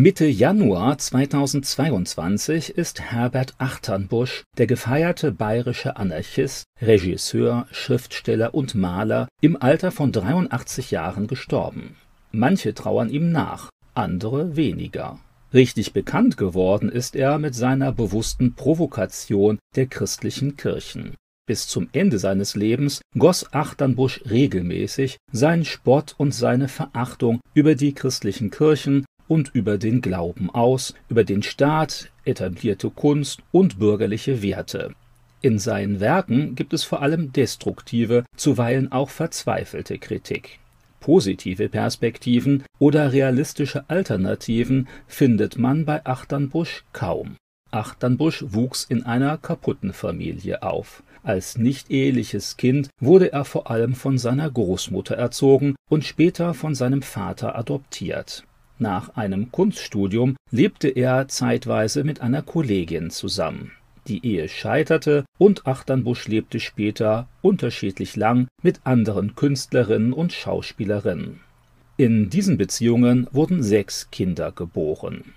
Mitte Januar 2022 ist Herbert Achternbusch, der gefeierte bayerische Anarchist, Regisseur, Schriftsteller und Maler, im Alter von 83 Jahren gestorben. Manche trauern ihm nach, andere weniger. Richtig bekannt geworden ist er mit seiner bewussten Provokation der christlichen Kirchen. Bis zum Ende seines Lebens goss Achternbusch regelmäßig seinen Spott und seine Verachtung über die christlichen Kirchen und über den Glauben aus, über den Staat, etablierte Kunst und bürgerliche Werte. In seinen Werken gibt es vor allem destruktive, zuweilen auch verzweifelte Kritik. Positive Perspektiven oder realistische Alternativen findet man bei Achternbusch kaum. Achternbusch wuchs in einer kaputten Familie auf. Als nicht-eheliches Kind wurde er vor allem von seiner Großmutter erzogen und später von seinem Vater adoptiert. Nach einem Kunststudium lebte er zeitweise mit einer Kollegin zusammen. Die Ehe scheiterte und Achternbusch lebte später unterschiedlich lang mit anderen Künstlerinnen und Schauspielerinnen. In diesen Beziehungen wurden sechs Kinder geboren.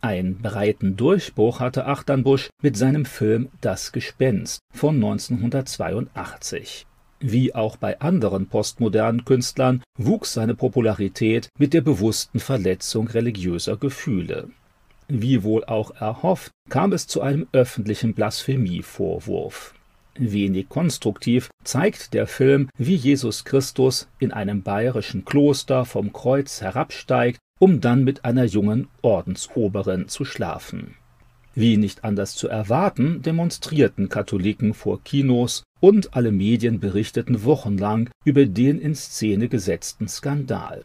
Ein breiten Durchbruch hatte Achternbusch mit seinem Film Das Gespenst von 1982. Wie auch bei anderen postmodernen Künstlern wuchs seine Popularität mit der bewussten Verletzung religiöser Gefühle. Wie wohl auch erhofft, kam es zu einem öffentlichen Blasphemievorwurf. Wenig konstruktiv zeigt der Film, wie Jesus Christus in einem bayerischen Kloster vom Kreuz herabsteigt, um dann mit einer jungen Ordensoberin zu schlafen. Wie nicht anders zu erwarten, demonstrierten Katholiken vor Kinos und alle Medien berichteten wochenlang über den in Szene gesetzten Skandal.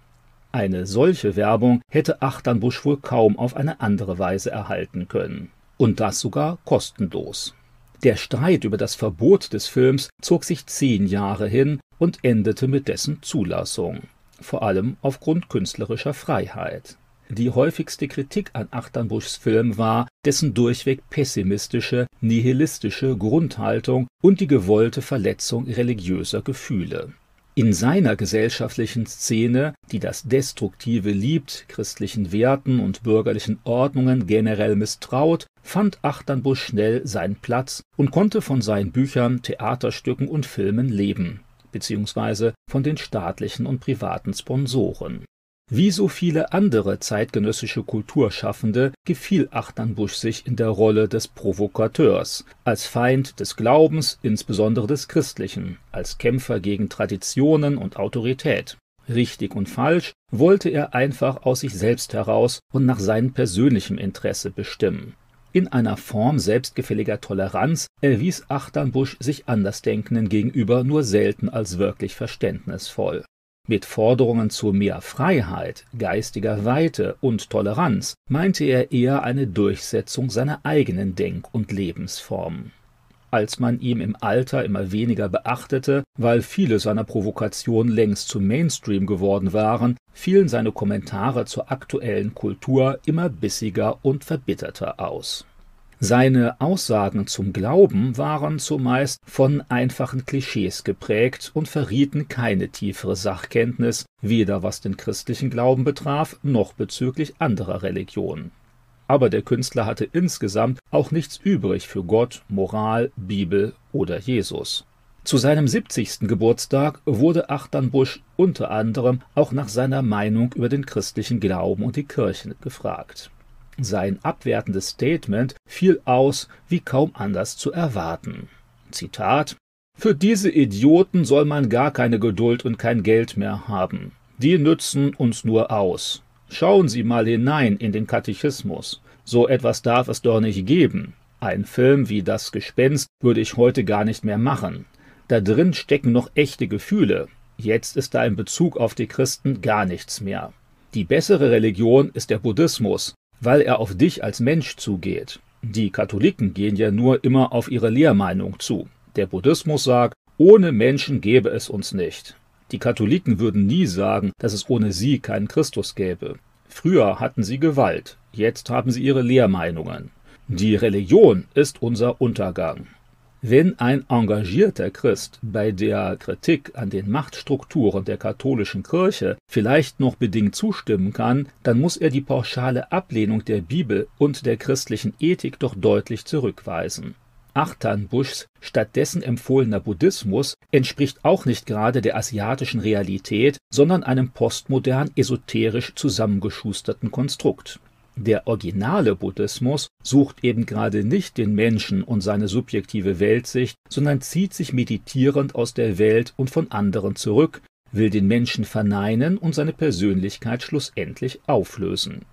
Eine solche Werbung hätte Achternbusch wohl kaum auf eine andere Weise erhalten können. Und das sogar kostenlos. Der Streit über das Verbot des Films zog sich zehn Jahre hin und endete mit dessen Zulassung, vor allem aufgrund künstlerischer Freiheit. Die häufigste Kritik an Achternbuschs Film war dessen durchweg pessimistische, nihilistische Grundhaltung und die gewollte Verletzung religiöser Gefühle. In seiner gesellschaftlichen Szene, die das Destruktive liebt, christlichen Werten und bürgerlichen Ordnungen generell misstraut, fand Achternbusch schnell seinen Platz und konnte von seinen Büchern, Theaterstücken und Filmen leben, beziehungsweise von den staatlichen und privaten Sponsoren wie so viele andere zeitgenössische Kulturschaffende gefiel Achternbusch sich in der Rolle des Provokateurs, als Feind des Glaubens, insbesondere des Christlichen, als Kämpfer gegen Traditionen und Autorität. Richtig und falsch wollte er einfach aus sich selbst heraus und nach seinem persönlichen Interesse bestimmen. In einer Form selbstgefälliger Toleranz erwies Achternbusch sich Andersdenkenden gegenüber nur selten als wirklich verständnisvoll mit Forderungen zu mehr Freiheit, geistiger Weite und Toleranz meinte er eher eine Durchsetzung seiner eigenen Denk- und Lebensform. Als man ihm im Alter immer weniger beachtete, weil viele seiner Provokationen längst zum Mainstream geworden waren, fielen seine Kommentare zur aktuellen Kultur immer bissiger und verbitterter aus seine Aussagen zum Glauben waren zumeist von einfachen Klischees geprägt und verrieten keine tiefere Sachkenntnis, weder was den christlichen Glauben betraf, noch bezüglich anderer Religionen. Aber der Künstler hatte insgesamt auch nichts übrig für Gott, Moral, Bibel oder Jesus. Zu seinem 70. Geburtstag wurde Achternbusch unter anderem auch nach seiner Meinung über den christlichen Glauben und die Kirche gefragt. Sein abwertendes Statement fiel aus wie kaum anders zu erwarten. Zitat Für diese Idioten soll man gar keine Geduld und kein Geld mehr haben. Die nützen uns nur aus. Schauen Sie mal hinein in den Katechismus. So etwas darf es doch nicht geben. Ein Film wie Das Gespenst würde ich heute gar nicht mehr machen. Da drin stecken noch echte Gefühle. Jetzt ist da in Bezug auf die Christen gar nichts mehr. Die bessere Religion ist der Buddhismus, weil er auf dich als Mensch zugeht. Die Katholiken gehen ja nur immer auf ihre Lehrmeinung zu. Der Buddhismus sagt, ohne Menschen gäbe es uns nicht. Die Katholiken würden nie sagen, dass es ohne sie keinen Christus gäbe. Früher hatten sie Gewalt, jetzt haben sie ihre Lehrmeinungen. Die Religion ist unser Untergang. Wenn ein engagierter Christ bei der Kritik an den Machtstrukturen der katholischen Kirche vielleicht noch bedingt zustimmen kann, dann muss er die pauschale Ablehnung der Bibel und der christlichen Ethik doch deutlich zurückweisen. Achternbuschs stattdessen empfohlener Buddhismus entspricht auch nicht gerade der asiatischen Realität, sondern einem postmodern esoterisch zusammengeschusterten Konstrukt. Der originale Buddhismus sucht eben gerade nicht den Menschen und seine subjektive Weltsicht, sondern zieht sich meditierend aus der Welt und von anderen zurück, will den Menschen verneinen und seine Persönlichkeit schlussendlich auflösen.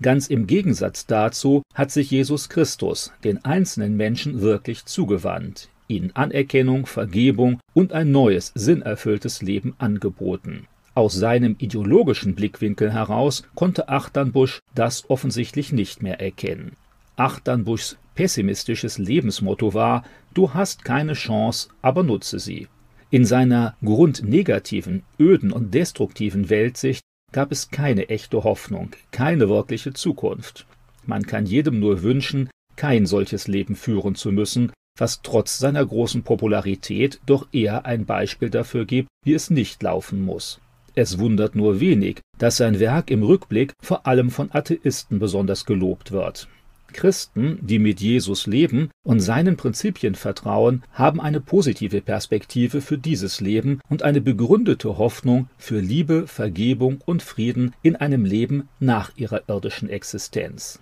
Ganz im Gegensatz dazu hat sich Jesus Christus den einzelnen Menschen wirklich zugewandt, ihnen Anerkennung, Vergebung und ein neues, sinnerfülltes Leben angeboten. Aus seinem ideologischen Blickwinkel heraus konnte Achternbusch das offensichtlich nicht mehr erkennen. Achternbuschs pessimistisches Lebensmotto war Du hast keine Chance, aber nutze sie. In seiner grundnegativen, öden und destruktiven Weltsicht gab es keine echte Hoffnung, keine wirkliche Zukunft. Man kann jedem nur wünschen, kein solches Leben führen zu müssen, was trotz seiner großen Popularität doch eher ein Beispiel dafür gibt, wie es nicht laufen muss. Es wundert nur wenig, dass sein Werk im Rückblick vor allem von Atheisten besonders gelobt wird. Christen, die mit Jesus leben und seinen Prinzipien vertrauen, haben eine positive Perspektive für dieses Leben und eine begründete Hoffnung für Liebe, Vergebung und Frieden in einem Leben nach ihrer irdischen Existenz.